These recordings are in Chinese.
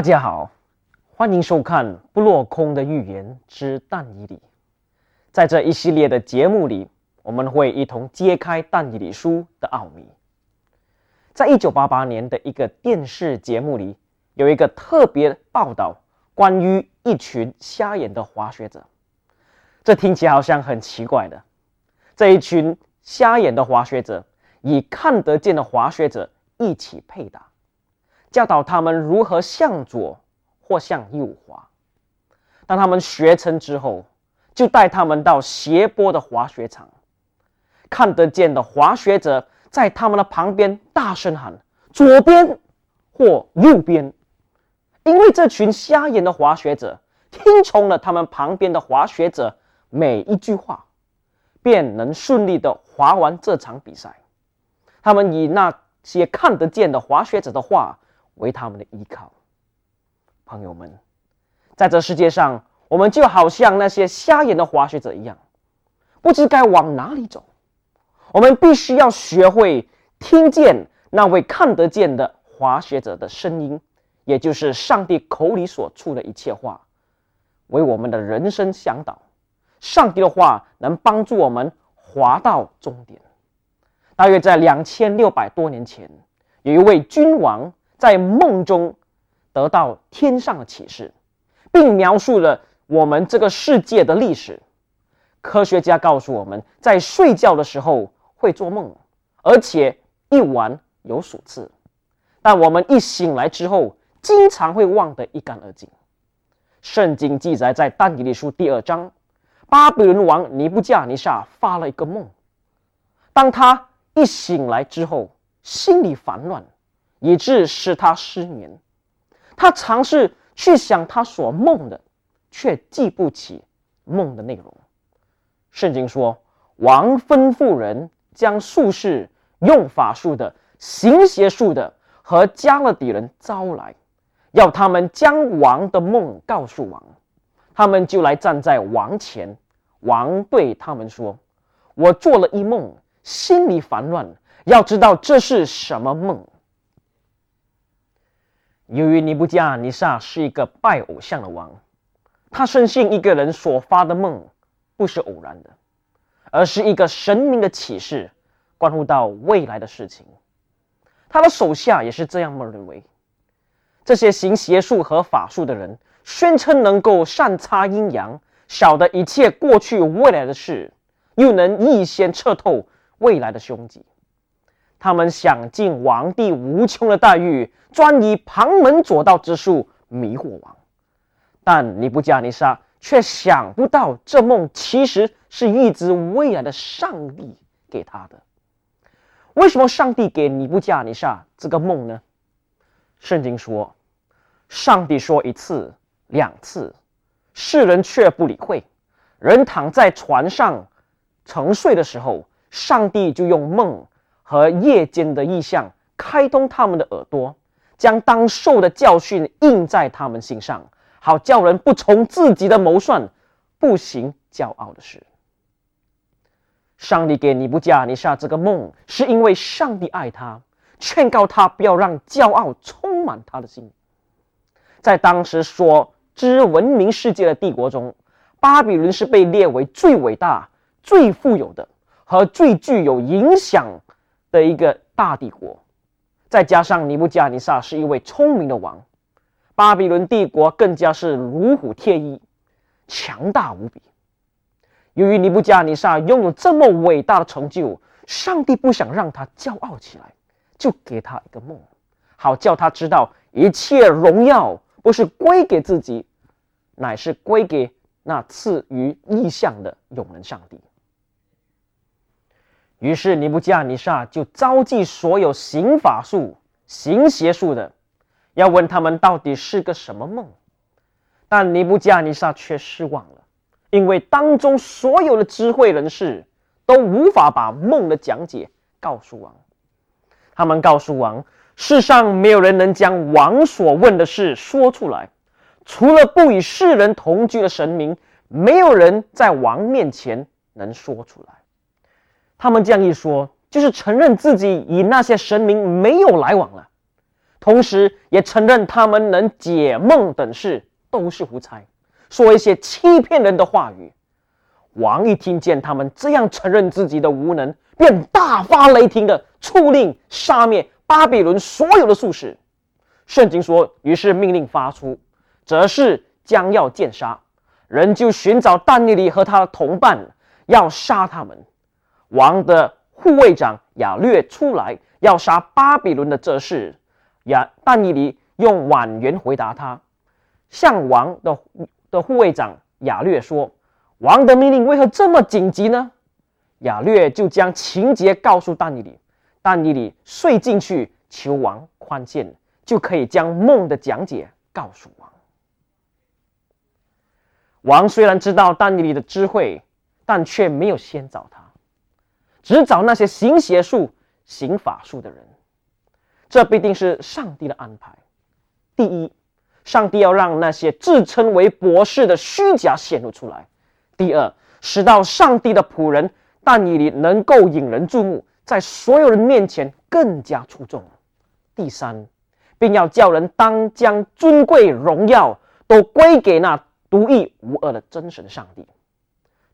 大家好，欢迎收看《不落空的预言之但以理》。在这一系列的节目里，我们会一同揭开但以理书的奥秘。在一九八八年的一个电视节目里，有一个特别报道关于一群瞎眼的滑雪者。这听起来好像很奇怪的。这一群瞎眼的滑雪者与看得见的滑雪者一起配搭。教导他们如何向左或向右滑。当他们学成之后，就带他们到斜坡的滑雪场。看得见的滑雪者在他们的旁边大声喊：“左边或右边。”因为这群瞎眼的滑雪者听从了他们旁边的滑雪者每一句话，便能顺利的滑完这场比赛。他们以那些看得见的滑雪者的话。为他们的依靠，朋友们，在这世界上，我们就好像那些瞎眼的滑雪者一样，不知该往哪里走。我们必须要学会听见那位看得见的滑雪者的声音，也就是上帝口里所出的一切话，为我们的人生向导。上帝的话能帮助我们滑到终点。大约在两千六百多年前，有一位君王。在梦中得到天上的启示，并描述了我们这个世界的历史。科学家告诉我们在睡觉的时候会做梦，而且一晚有数次。但我们一醒来之后，经常会忘得一干二净。圣经记载在但以理书第二章，巴比伦王尼布加尼撒发了一个梦。当他一醒来之后，心里烦乱。以致使他失眠，他尝试去想他所梦的，却记不起梦的内容。圣经说，王吩咐人将术士、用法术的、行邪术的和加勒底人招来，要他们将王的梦告诉王。他们就来站在王前，王对他们说：“我做了一梦，心里烦乱，要知道这是什么梦。”由于尼布加尼撒是一个拜偶像的王，他深信一个人所发的梦不是偶然的，而是一个神明的启示，关乎到未来的事情。他的手下也是这样认为。这些行邪术和法术的人宣称能够善察阴阳，晓得一切过去未来的事，又能预先测透未来的凶吉。他们想尽王帝无穷的待遇，专以旁门左道之术迷惑王。但尼布加尼撒却想不到，这梦其实是预知未来的上帝给他的。为什么上帝给尼布加尼撒这个梦呢？圣经说，上帝说一次、两次，世人却不理会。人躺在船上沉睡的时候，上帝就用梦。和夜间的意象，开通他们的耳朵，将当受的教训印在他们心上，好叫人不从自己的谋算，不行骄傲的事。上帝给尼布加尼撒这个梦，是因为上帝爱他，劝告他不要让骄傲充满他的心。在当时所知文明世界的帝国中，巴比伦是被列为最伟大、最富有的和最具有影响。的一个大帝国，再加上尼布加尼撒是一位聪明的王，巴比伦帝国更加是如虎添翼，强大无比。由于尼布加尼撒拥有这么伟大的成就，上帝不想让他骄傲起来，就给他一个梦，好叫他知道一切荣耀不是归给自己，乃是归给那赐予意象的永能上帝。于是尼布加尼撒就召集所有行法术、行邪术的，要问他们到底是个什么梦。但尼布加尼撒却失望了，因为当中所有的智慧人士都无法把梦的讲解告诉王。他们告诉王，世上没有人能将王所问的事说出来，除了不与世人同居的神明，没有人在王面前能说出来。他们这样一说，就是承认自己与那些神明没有来往了。同时也承认他们能解梦等事都是胡猜，说一些欺骗人的话语。王一听见他们这样承认自己的无能，便大发雷霆的出令杀灭巴比伦所有的术士。圣经说，于是命令发出，则是将要剑杀，人就寻找但尼里和他的同伴，要杀他们。王的护卫长亚略出来要杀巴比伦的这事，亚但尼里用婉言回答他，向王的的护卫长亚略说。王的命令为何这么紧急呢？亚略就将情节告诉但尼里，但尼里睡进去求王宽限，就可以将梦的讲解告诉王。王虽然知道但尼里的智慧，但却没有先找他，只找那些行邪术、行法术的人。这必定是上帝的安排。第一，上帝要让那些自称为博士的虚假显露出来。第二，使到上帝的仆人但以理能够引人注目，在所有人面前更加出众。第三，并要叫人当将尊贵荣耀都归给那独一无二的真神上帝。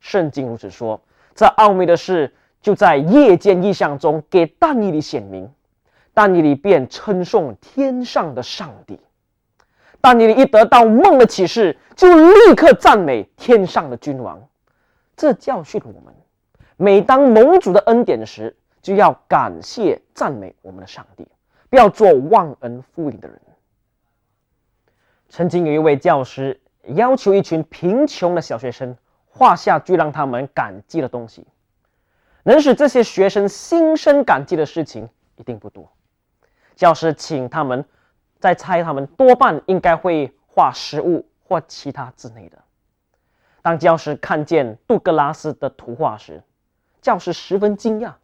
圣经如此说。这奥秘的事就在夜间异象中给但以理显明，但以理便称颂天上的上帝。但以理一得到梦的启示。就立刻赞美天上的君王，这教训我们：每当盟主的恩典时，就要感谢赞美我们的上帝，不要做忘恩负义的人。曾经有一位教师要求一群贫穷的小学生画下最让他们感激的东西，能使这些学生心生感激的事情一定不多。教师请他们再猜，他们多半应该会画食物。或其他之类的。当教师看见杜格拉斯的图画时，教师十分惊讶，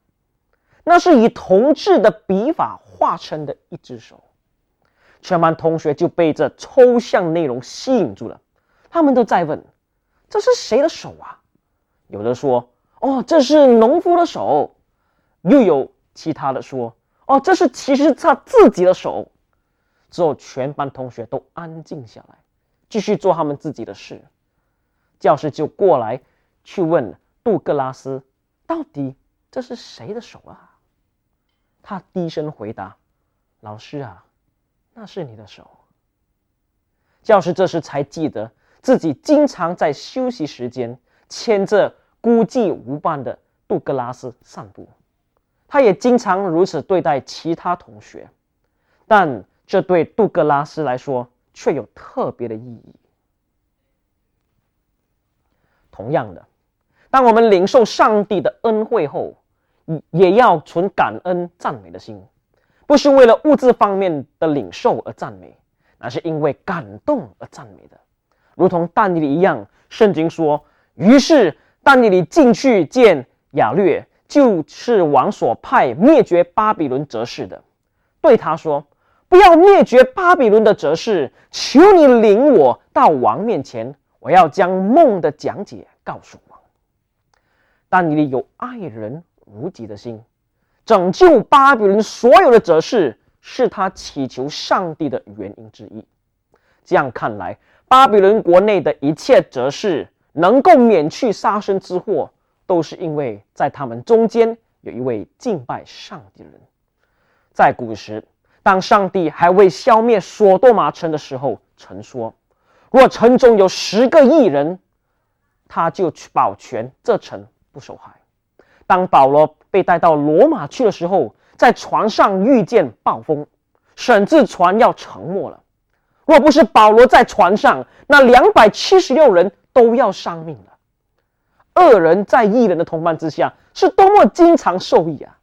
那是以铜制的笔法画成的一只手。全班同学就被这抽象内容吸引住了，他们都在问：“这是谁的手啊？”有的说：“哦，这是农夫的手。”又有其他的说：“哦，这是其实他自己的手。”之后，全班同学都安静下来。继续做他们自己的事，教师就过来去问杜格拉斯：“到底这是谁的手啊？”他低声回答：“老师啊，那是你的手。”教师这时才记得自己经常在休息时间牵着孤寂无伴的杜格拉斯散步，他也经常如此对待其他同学，但这对杜格拉斯来说。却有特别的意义。同样的，当我们领受上帝的恩惠后，也要存感恩赞美的心，不是为了物质方面的领受而赞美，而是因为感动而赞美的。如同但尼一样，圣经说：“于是但尼里进去见亚略，就是王所派灭绝巴比伦哲士的，对他说。”不要灭绝巴比伦的哲士，求你领我到王面前，我要将梦的讲解告诉王。但你有爱人如己的心，拯救巴比伦所有的哲士，是他祈求上帝的原因之一。这样看来，巴比伦国内的一切哲士能够免去杀身之祸，都是因为在他们中间有一位敬拜上帝的人。在古时。当上帝还未消灭索多玛城的时候，曾说：“若城中有十个异人，他就去保全这城不受害。”当保罗被带到罗马去的时候，在船上遇见暴风，甚至船要沉没了。若不是保罗在船上，那两百七十六人都要丧命了。恶人在异人的同伴之下，是多么经常受益啊！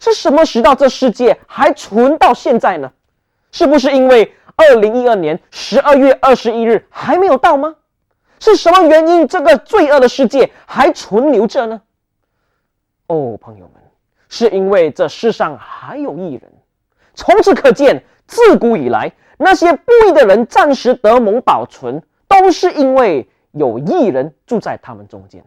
是什么使到这世界还存到现在呢？是不是因为二零一二年十二月二十一日还没有到吗？是什么原因这个罪恶的世界还存留着呢？哦，朋友们，是因为这世上还有异人。从此可见，自古以来那些不义的人暂时得蒙保存，都是因为有异人住在他们中间。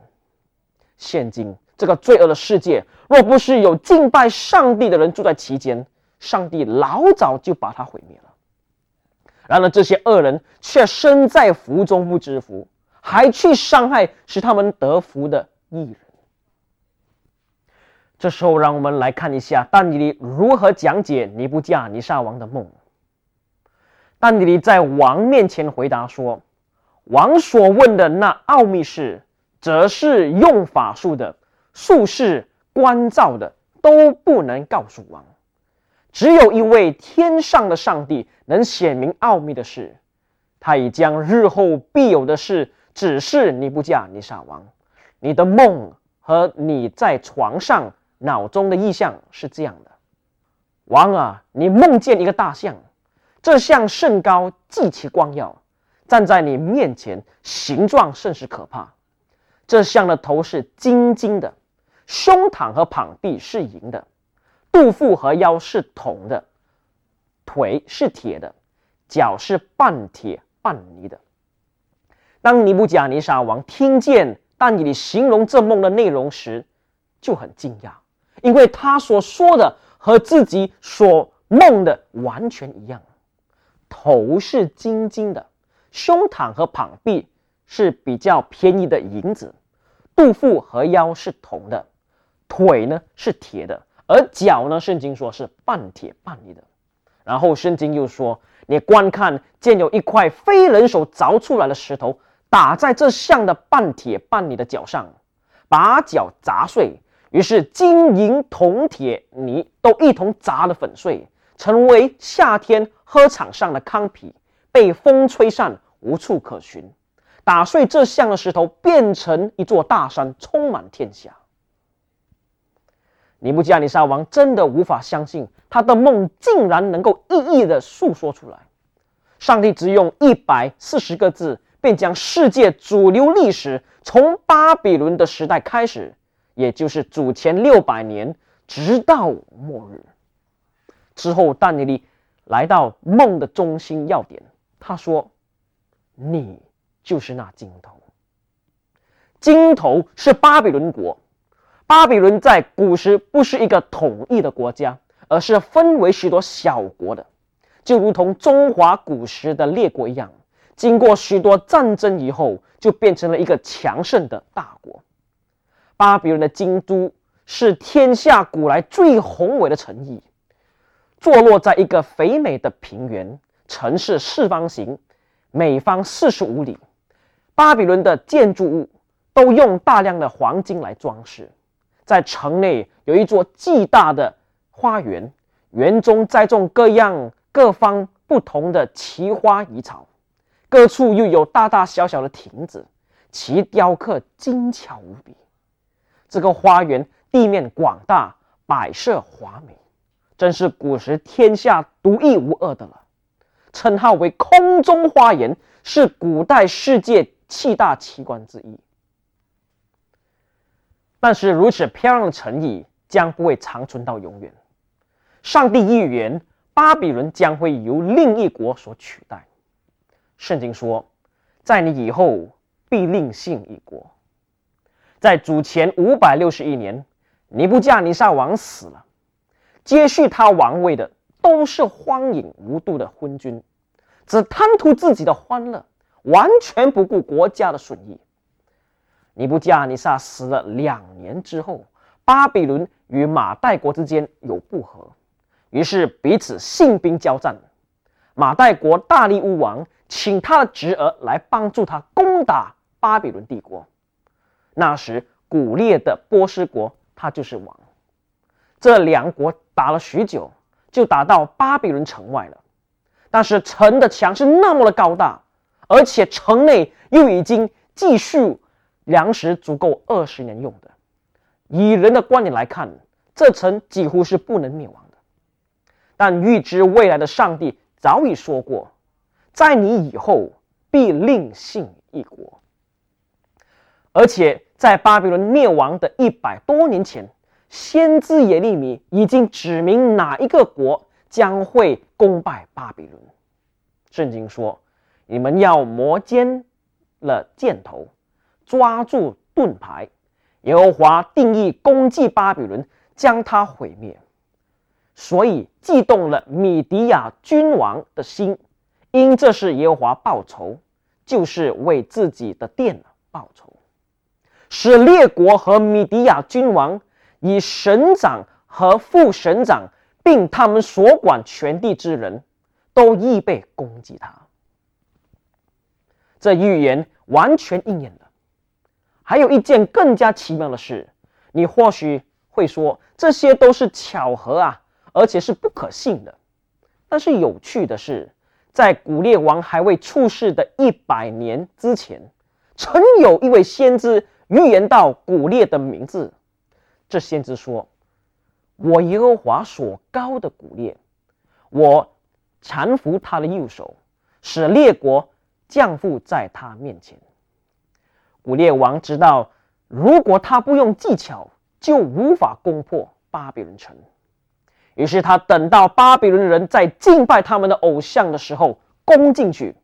现今。这个罪恶的世界，若不是有敬拜上帝的人住在其间，上帝老早就把他毁灭了。然而这些恶人却身在福中不知福，还去伤害使他们得福的艺人。这时候，让我们来看一下但尼里如何讲解尼布加尼撒王的梦。但尼里在王面前回答说：“王所问的那奥秘事，则是用法术的、术士关照的，都不能告诉王。只有一位天上的上帝能显明奥秘的事，他已将日后必有的事指示尼布加尼撒王。你的梦和你在床上。”脑中的意象是这样的：王啊，你梦见一个大象，这象甚高，极其光耀，站在你面前，形状甚是可怕。这象的头是金金的，胸膛和膀臂是银的，肚腹和腰是铜的，腿是铁的，脚是半铁半泥的。当尼布甲尼撒王听见但你形容这梦的内容时，就很惊讶。因为他所说的和自己所梦的完全一样，头是金金的，胸膛和膀臂是比较便宜的银子，肚腹和腰是铜的，腿呢是铁的，而脚呢，圣经说是半铁半泥的。然后圣经又说，你观看见有一块非人手凿出来的石头打在这像的半铁半泥的脚上，把脚砸碎。于是金银铜铁泥都一同砸得粉碎，成为夏天喝场上的糠皮，被风吹散，无处可寻。打碎这像的石头，变成一座大山，充满天下。尼布加尼撒王真的无法相信，他的梦竟然能够一一的诉说出来。上帝只用一百四十个字，便将世界主流历史从巴比伦的时代开始。也就是主前六百年，直到末日之后，但尼利来到梦的中心要点。他说：“你就是那金头。金头是巴比伦国。巴比伦在古时不是一个统一的国家，而是分为许多小国的，就如同中华古时的列国一样。经过许多战争以后，就变成了一个强盛的大国。”巴比伦的京都是天下古来最宏伟的城邑，坐落在一个肥美的平原，城市四方形，每方四十五里。巴比伦的建筑物都用大量的黄金来装饰，在城内有一座巨大的花园，园中栽种各样各方不同的奇花异草，各处又有大大小小的亭子，其雕刻精巧无比。这个花园地面广大，摆设华美，真是古时天下独一无二的了。称号为“空中花园”，是古代世界七大奇观之一。但是，如此漂亮的城邑将不会长存到永远。上帝预言，巴比伦将会由另一国所取代。圣经说，在你以后必另兴一国。在主前五百六十一年，尼布加尼撒王死了，接续他王位的都是荒淫无度的昏君，只贪图自己的欢乐，完全不顾国家的损益。尼布加尼撒死了两年之后，巴比伦与马代国之间有不和，于是彼此兴兵交战。马代国大力乌王请他的侄儿来帮助他攻打巴比伦帝国。那时，古列的波斯国，他就是王。这两国打了许久，就打到巴比伦城外了。但是城的墙是那么的高大，而且城内又已经继续粮食足够二十年用的。以人的观点来看，这城几乎是不能灭亡的。但预知未来的上帝早已说过，在你以后必另兴一国，而且。在巴比伦灭亡的一百多年前，先知耶利米已经指明哪一个国将会攻败巴比伦。圣经说：“你们要磨尖了箭头，抓住盾牌。耶和华定义攻击巴比伦，将它毁灭。”所以激动了米迪亚君王的心，因这是耶和华报仇，就是为自己的殿报仇，使列国和米迪亚君王以省长和副省长，并他们所管全地之人都预备攻击他。这预言完全应验了。还有一件更加奇妙的事，你或许会说这些都是巧合啊。而且是不可信的。但是有趣的是，在古列王还未出世的一百年之前，曾有一位先知预言到古列的名字。这先知说：“我耶和华所高的古列，我搀扶他的右手，使列国降服在他面前。”古列王知道，如果他不用技巧，就无法攻破巴比伦城。于是他等到巴比伦人在敬拜他们的偶像的时候攻进去，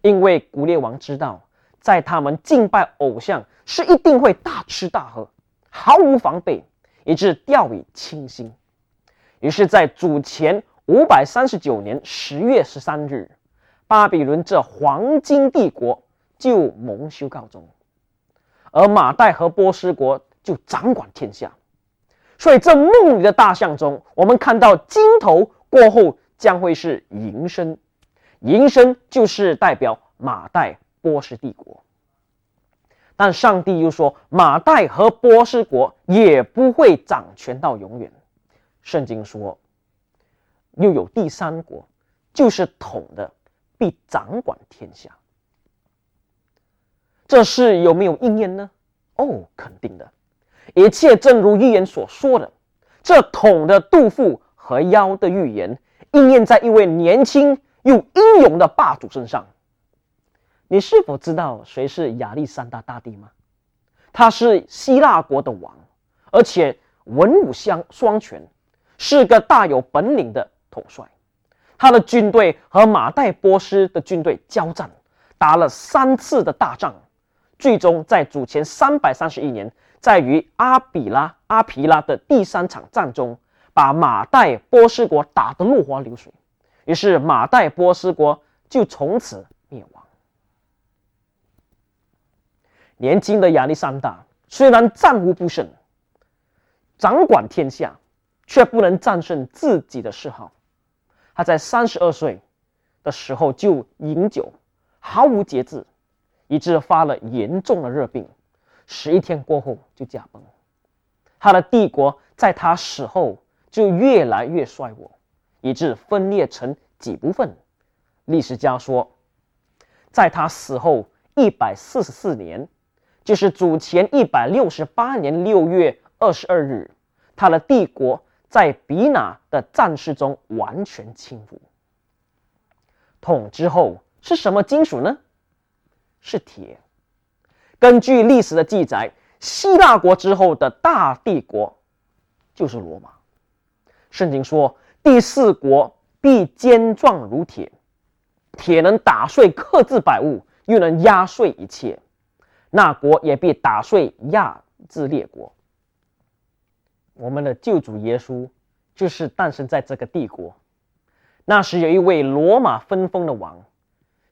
因为古列王知道，在他们敬拜偶像是一定会大吃大喝，毫无防备，以致掉以轻心。于是，在主前五百三十九年十月十三日，巴比伦这黄金帝国就蒙羞告终，而马代和波斯国就掌管天下。所以，这梦里的大象中，我们看到金头过后将会是银身，银身就是代表马代波斯帝国。但上帝又说，马代和波斯国也不会掌权到永远。圣经说，又有第三国，就是统的，必掌管天下。这事有没有应验呢？哦，肯定的。一切正如预言所说的，这统的杜甫和腰的预言应验在一位年轻又英勇的霸主身上。你是否知道谁是亚历山大大帝吗？他是希腊国的王，而且文武相双全，是个大有本领的统帅。他的军队和马代波斯的军队交战，打了三次的大仗，最终在主前三百三十一年。在于阿比拉、阿皮拉的第三场战中，把马代波斯国打得落花流水，于是马代波斯国就从此灭亡。年轻的亚历山大虽然战无不胜，掌管天下，却不能战胜自己的嗜好。他在三十二岁的时候就饮酒，毫无节制，以致发了严重的热病。十一天过后就驾崩，他的帝国在他死后就越来越衰弱，以致分裂成几部分。历史家说，在他死后一百四十四年，就是主前一百六十八年六月二十二日，他的帝国在比那的战事中完全倾覆。统之后是什么金属呢？是铁。根据历史的记载，希腊国之后的大帝国就是罗马。圣经说：“第四国必坚壮如铁，铁能打碎克制百物，又能压碎一切。那国也必打碎亚之列国。”我们的救主耶稣就是诞生在这个帝国。那时有一位罗马分封的王，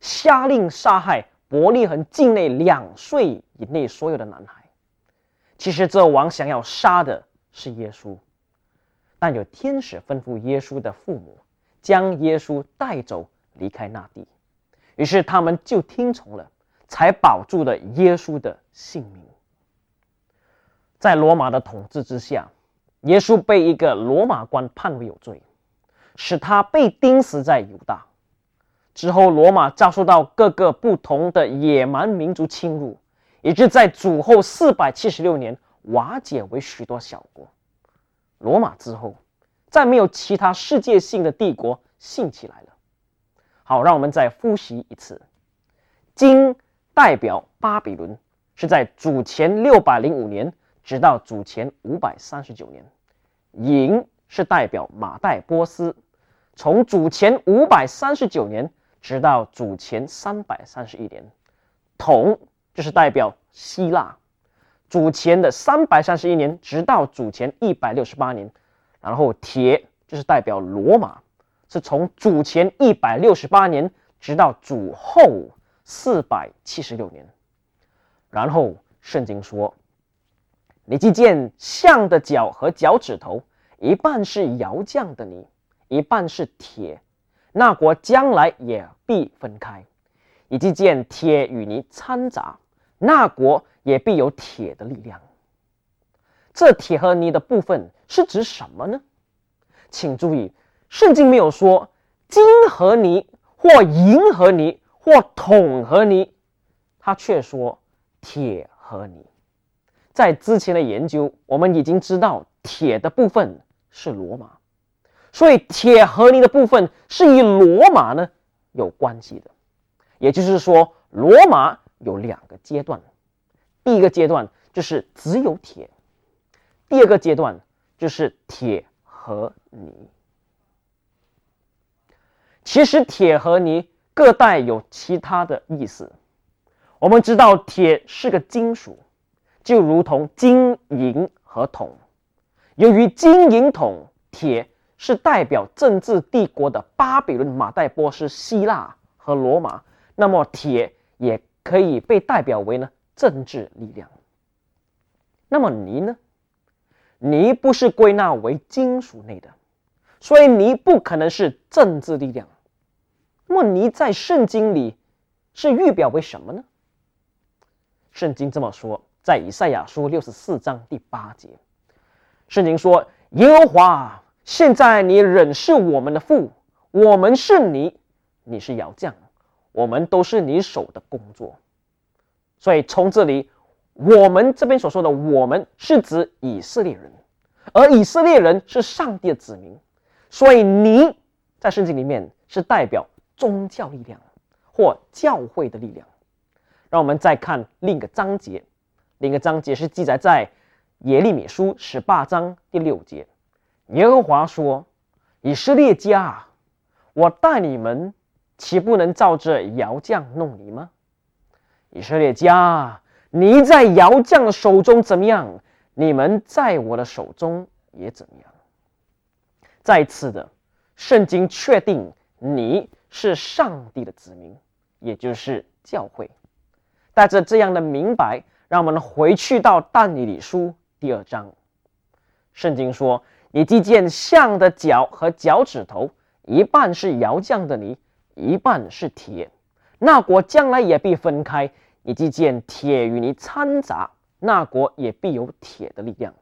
下令杀害。伯利恒境内两岁以内所有的男孩，其实这王想要杀的是耶稣，但有天使吩咐耶稣的父母将耶稣带走离开那地，于是他们就听从了，才保住了耶稣的性命。在罗马的统治之下，耶稣被一个罗马官判为有罪，使他被钉死在犹大。之后，罗马遭受到各个不同的野蛮民族侵入，以致在主后四百七十六年瓦解为许多小国。罗马之后，再没有其他世界性的帝国兴起来了。好，让我们再复习一次：金代表巴比伦，是在主前六百零五年直到主前五百三十九年；银是代表马代波斯，从主前五百三十九年。直到主前三百三十一年，铜就是代表希腊，主前的三百三十一年，直到主前一百六十八年，然后铁就是代表罗马，是从主前一百六十八年直到主后四百七十六年。然后圣经说：“你既见象的脚和脚趾头，一半是窑匠的泥，一半是铁，那国将来也必分开；以及见铁与泥掺杂，那国也必有铁的力量。”这铁和泥的部分是指什么呢？请注意，圣经没有说金和泥，或银和泥，或桶和泥，他却说铁和泥。在之前的研究，我们已经知道铁的部分是罗马，所以铁和泥的部分是与罗马呢有关系的。也就是说，罗马有两个阶段，第一个阶段就是只有铁。第二个阶段就是铁和泥。其实铁和泥各带有其他的意思。我们知道铁是个金属，就如同金银和铜。由于金银铜铁是代表政治帝国的巴比伦、马代波斯、希腊和罗马，那么铁也可以被代表为呢政治力量。那么泥呢？泥不是归纳为金属类的，所以泥不可能是政治力量。那么泥在圣经里是预表为什么呢？圣经这么说，在以赛亚书六十四章第八节，圣经说：“耶和华，现在你仍是我们的父，我们是你，你是窑匠，我们都是你手的工作。”所以从这里。我们这边所说的“我们”是指以色列人，而以色列人是上帝的子民，所以“你”在圣经里面是代表宗教力量或教会的力量。让我们再看另一个章节，另一个章节是记载在耶利米书十八章第六节。耶和华说：“以色列家，我带你们，岂不能照着窑匠弄你吗？以色列家。”你在窑匠的手中怎么样？你们在我的手中也怎么样？再次的，圣经确定你是上帝的子民，也就是教会。带着这样的明白，让我们回去到但以理书第二章。圣经说：“你既见象的脚和脚趾头，一半是窑匠的泥，一半是铁，那国将来也必分开。”以及见铁与泥掺杂，那国也必有铁的力量。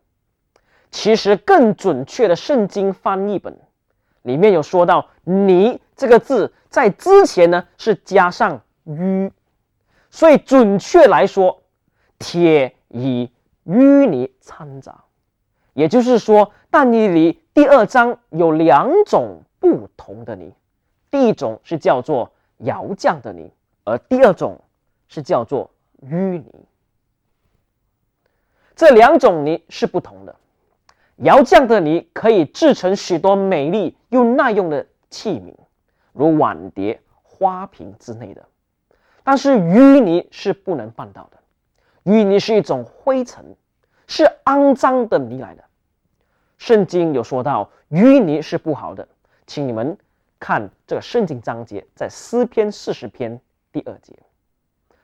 其实更准确的圣经翻译本里面有说到“泥”这个字，在之前呢是加上“淤”，所以准确来说，铁与淤泥掺杂。也就是说，但以理第二章有两种不同的泥，第一种是叫做窑匠的泥，而第二种。是叫做淤泥，这两种泥是不同的。窑匠的泥可以制成许多美丽又耐用的器皿，如碗碟、花瓶之类的。但是淤泥是不能办到的。淤泥是一种灰尘，是肮脏的泥来的。圣经有说到淤泥是不好的，请你们看这个圣经章节，在诗篇四十篇第二节。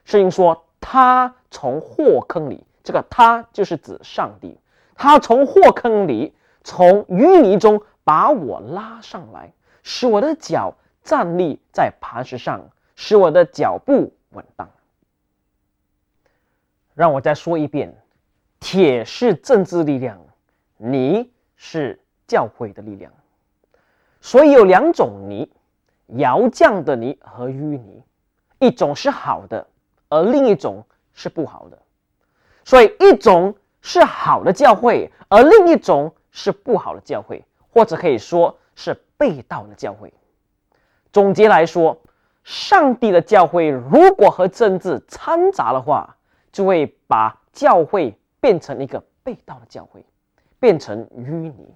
圣经说：“他从祸坑里，这个他就是指上帝。他从祸坑里，从淤泥中把我拉上来，使我的脚站立在磐石上，使我的脚步稳当。”让我再说一遍：铁是政治力量，泥是教会的力量。所以有两种泥：窑匠的泥和淤泥，一种是好的。而另一种是不好的，所以一种是好的教会，而另一种是不好的教会，或者可以说是被盗的教会。总结来说，上帝的教会如果和政治掺杂的话，就会把教会变成一个被盗的教会，变成淤泥。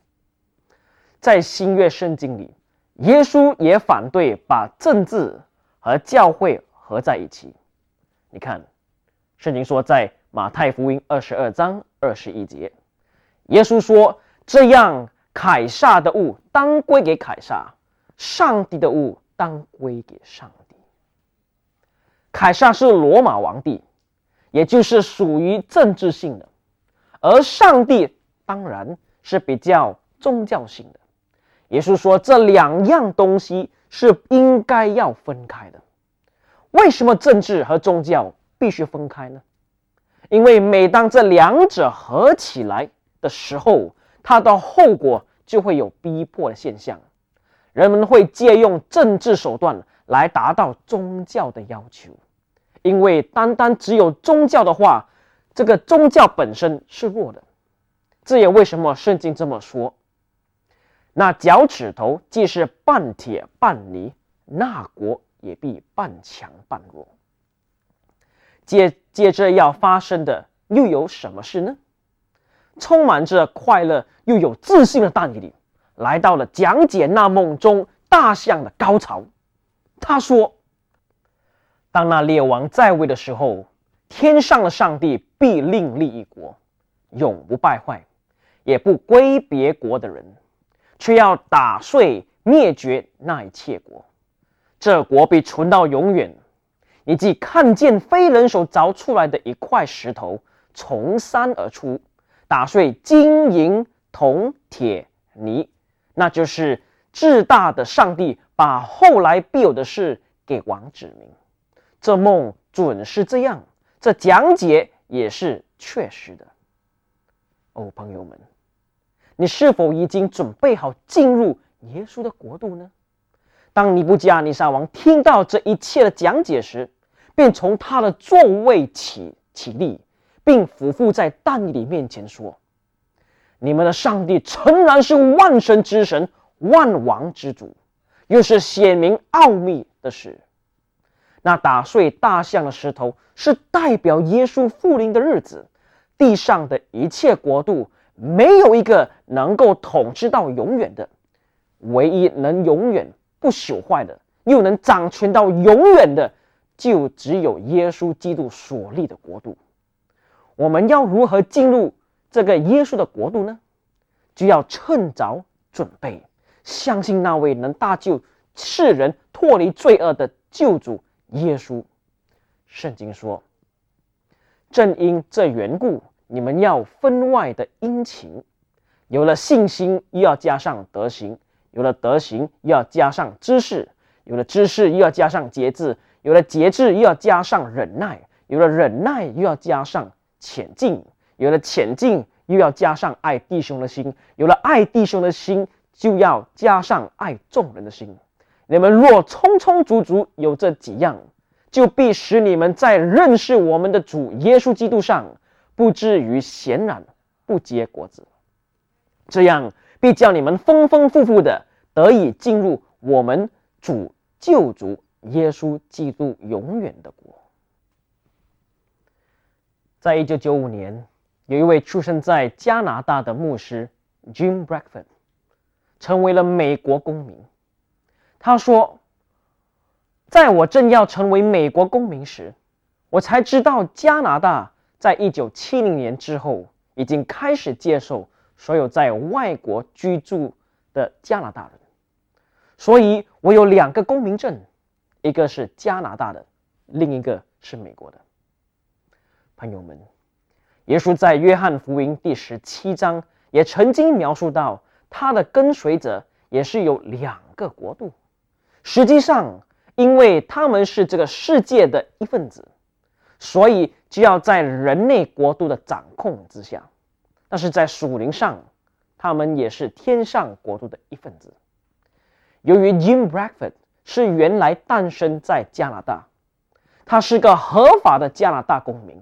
在新约圣经里，耶稣也反对把政治和教会合在一起。你看，圣经说，在马太福音二十二章二十一节，耶稣说：“这样凯撒的物当归给凯撒，上帝的物当归给上帝。凯撒是罗马皇帝，也就是属于政治性的，而上帝当然是比较宗教性的。也是说，这两样东西是应该要分开的。为什么政治和宗教必须分开呢？因为每当这两者合起来的时候，它的后果就会有逼迫的现象，人们会借用政治手段来达到宗教的要求。因为单单只有宗教的话，这个宗教本身是弱的。这也为什么圣经这么说：那脚趾头既是半铁半泥，那国也必半强半弱。接接着要发生的又有什么事呢？充满着快乐又有自信的但以理来到了讲解那梦中大象的高潮。他说。当那列王在位的时候，天上的上帝必另立一国，永不败坏，也不归别国的人，却要打碎灭绝那一切国。这国必存到永远。你既看见非人手凿出来的一块石头从山而出，打碎金银铜铁泥，那就是至大的上帝把后来必有的事给王指明。这梦准是这样，这讲解也是确实的。哦，朋友们，你是否已经准备好进入耶稣的国度呢？当尼布加尼撒王听到这一切的讲解时，便从他的座位起起立，并俯伏在但以理面前说：“你们的上帝诚然是万神之神、万王之主，又是显明奥秘的事。”那打碎大象的石头是代表耶稣复临的日子，地上的一切国度没有一个能够统治到永远的，唯一能永远不朽坏的，又能掌权到永远的，就只有耶稣基督所立的国度。我们要如何进入这个耶稣的国度呢？就要趁早准备，相信那位能大救世人脱离罪恶的救主。耶稣，圣经说：“正因这缘故，你们要分外的殷勤。有了信心，又要加上德行；有了德行，又要加上知识；有了知识，又要加上节制；有了节制，又要加上忍耐；有了忍耐，又要加上前进；有了前进，又要加上爱弟兄的心；有了爱弟兄的心，就要加上爱众人的心。”你们若充充足足有这几样，就必使你们在认识我们的主耶稣基督上，不至于显然不结果子。这样必叫你们丰丰富富的得以进入我们主救主耶稣基督永远的国。在一九九五年，有一位出生在加拿大的牧师 Jim Brackford，成为了美国公民。他说：“在我正要成为美国公民时，我才知道加拿大在一九七零年之后已经开始接受所有在外国居住的加拿大人。所以我有两个公民证，一个是加拿大的，另一个是美国的。朋友们，耶稣在约翰福音第十七章也曾经描述到，他的跟随者也是有两个国度。”实际上，因为他们是这个世界的一份子，所以就要在人类国度的掌控之下。但是在属灵上，他们也是天上国度的一份子。由于 Jim Bradford 是原来诞生在加拿大，他是个合法的加拿大公民。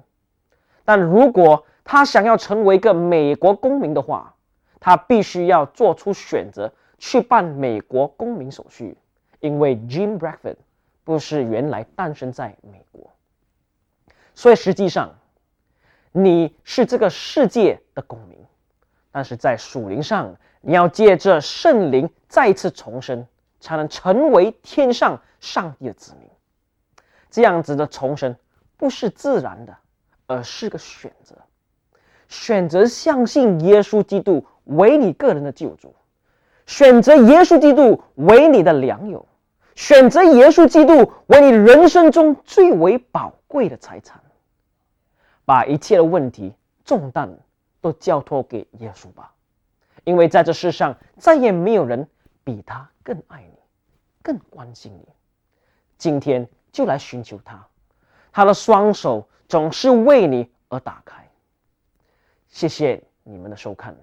但如果他想要成为一个美国公民的话，他必须要做出选择，去办美国公民手续。因为 Jim Bradford 不是原来诞生在美国，所以实际上你是这个世界的公民，但是在属灵上，你要借着圣灵再次重生，才能成为天上上帝的子民。这样子的重生不是自然的，而是个选择，选择相信耶稣基督为你个人的救主，选择耶稣基督为你的良友，选择耶稣基督为你人生中最为宝贵的财产，把一切的问题重担都交托给耶稣吧，因为在这世上再也没有人比他更爱你，更关心你。今天就来寻求他，他的双手总是为你而打开。谢谢你们的收看，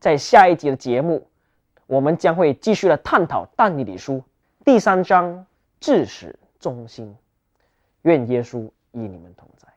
在下一集的节目，我们将会继续来探讨但以理书第三章至始忠心。愿耶稣与你们同在。